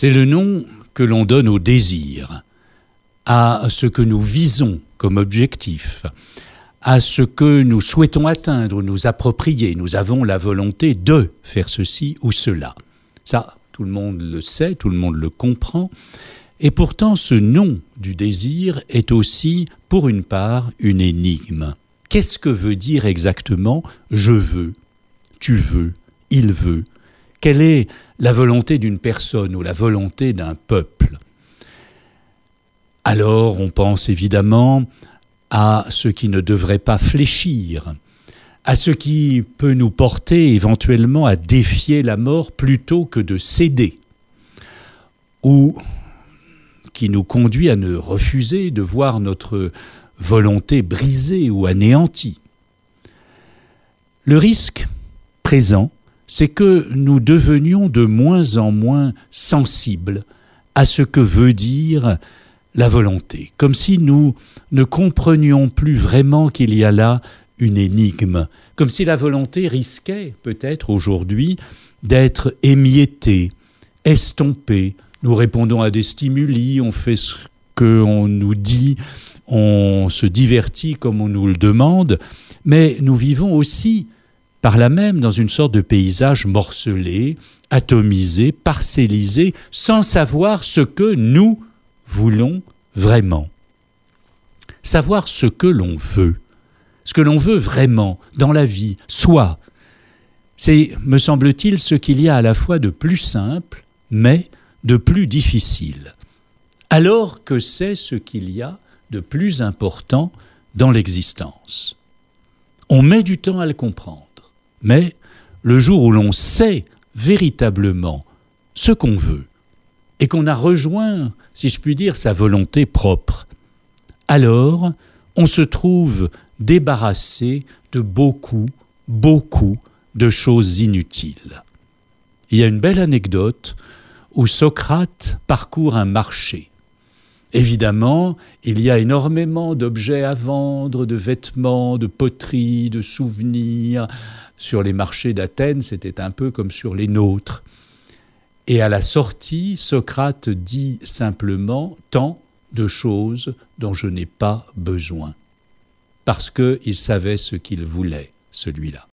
C'est le nom que l'on donne au désir, à ce que nous visons comme objectif, à ce que nous souhaitons atteindre, nous approprier. Nous avons la volonté de faire ceci ou cela. Ça, tout le monde le sait, tout le monde le comprend. Et pourtant, ce nom du désir est aussi, pour une part, une énigme. Qu'est-ce que veut dire exactement je veux, tu veux, il veut Quelle est la volonté d'une personne ou la volonté d'un peuple? Alors on pense évidemment à ce qui ne devrait pas fléchir, à ce qui peut nous porter éventuellement à défier la mort plutôt que de céder, ou qui nous conduit à ne refuser de voir notre volonté brisée ou anéantie. Le risque présent, c'est que nous devenions de moins en moins sensibles à ce que veut dire la volonté, comme si nous ne comprenions plus vraiment qu'il y a là une énigme, comme si la volonté risquait peut-être aujourd'hui d'être émiettée, estompée. Nous répondons à des stimuli, on fait ce qu'on nous dit, on se divertit comme on nous le demande, mais nous vivons aussi par là même dans une sorte de paysage morcelé, atomisé, parcellisé, sans savoir ce que nous voulons vraiment. Savoir ce que l'on veut, ce que l'on veut vraiment dans la vie, soit, c'est, me semble-t-il, ce qu'il y a à la fois de plus simple, mais de plus difficile, alors que c'est ce qu'il y a de plus important dans l'existence. On met du temps à le comprendre, mais le jour où l'on sait véritablement ce qu'on veut, et qu'on a rejoint, si je puis dire, sa volonté propre, alors on se trouve débarrassé de beaucoup, beaucoup de choses inutiles. Il y a une belle anecdote où Socrate parcourt un marché. Évidemment, il y a énormément d'objets à vendre, de vêtements, de poteries, de souvenirs. Sur les marchés d'Athènes, c'était un peu comme sur les nôtres. Et à la sortie, Socrate dit simplement tant de choses dont je n'ai pas besoin, parce qu'il savait ce qu'il voulait, celui-là.